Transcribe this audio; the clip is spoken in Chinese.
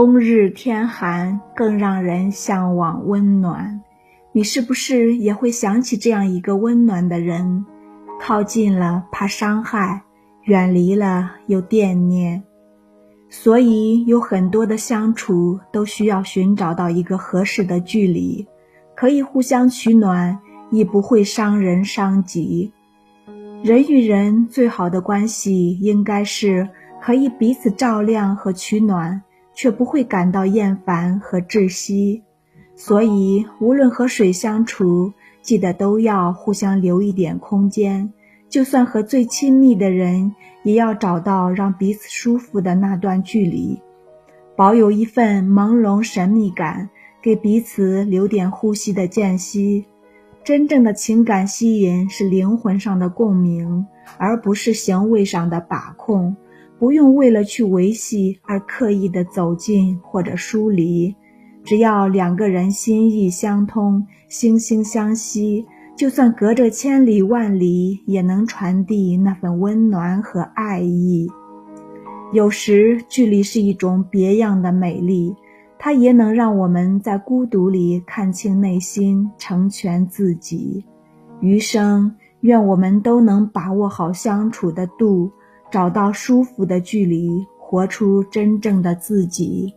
冬日天寒，更让人向往温暖。你是不是也会想起这样一个温暖的人？靠近了怕伤害，远离了又惦念。所以有很多的相处都需要寻找到一个合适的距离，可以互相取暖，亦不会伤人伤己。人与人最好的关系，应该是可以彼此照亮和取暖。却不会感到厌烦和窒息，所以无论和谁相处，记得都要互相留一点空间。就算和最亲密的人，也要找到让彼此舒服的那段距离，保有一份朦胧神秘感，给彼此留点呼吸的间隙。真正的情感吸引是灵魂上的共鸣，而不是行为上的把控。不用为了去维系而刻意的走近或者疏离，只要两个人心意相通、惺惺相惜，就算隔着千里万里，也能传递那份温暖和爱意。有时，距离是一种别样的美丽，它也能让我们在孤独里看清内心，成全自己。余生，愿我们都能把握好相处的度。找到舒服的距离，活出真正的自己。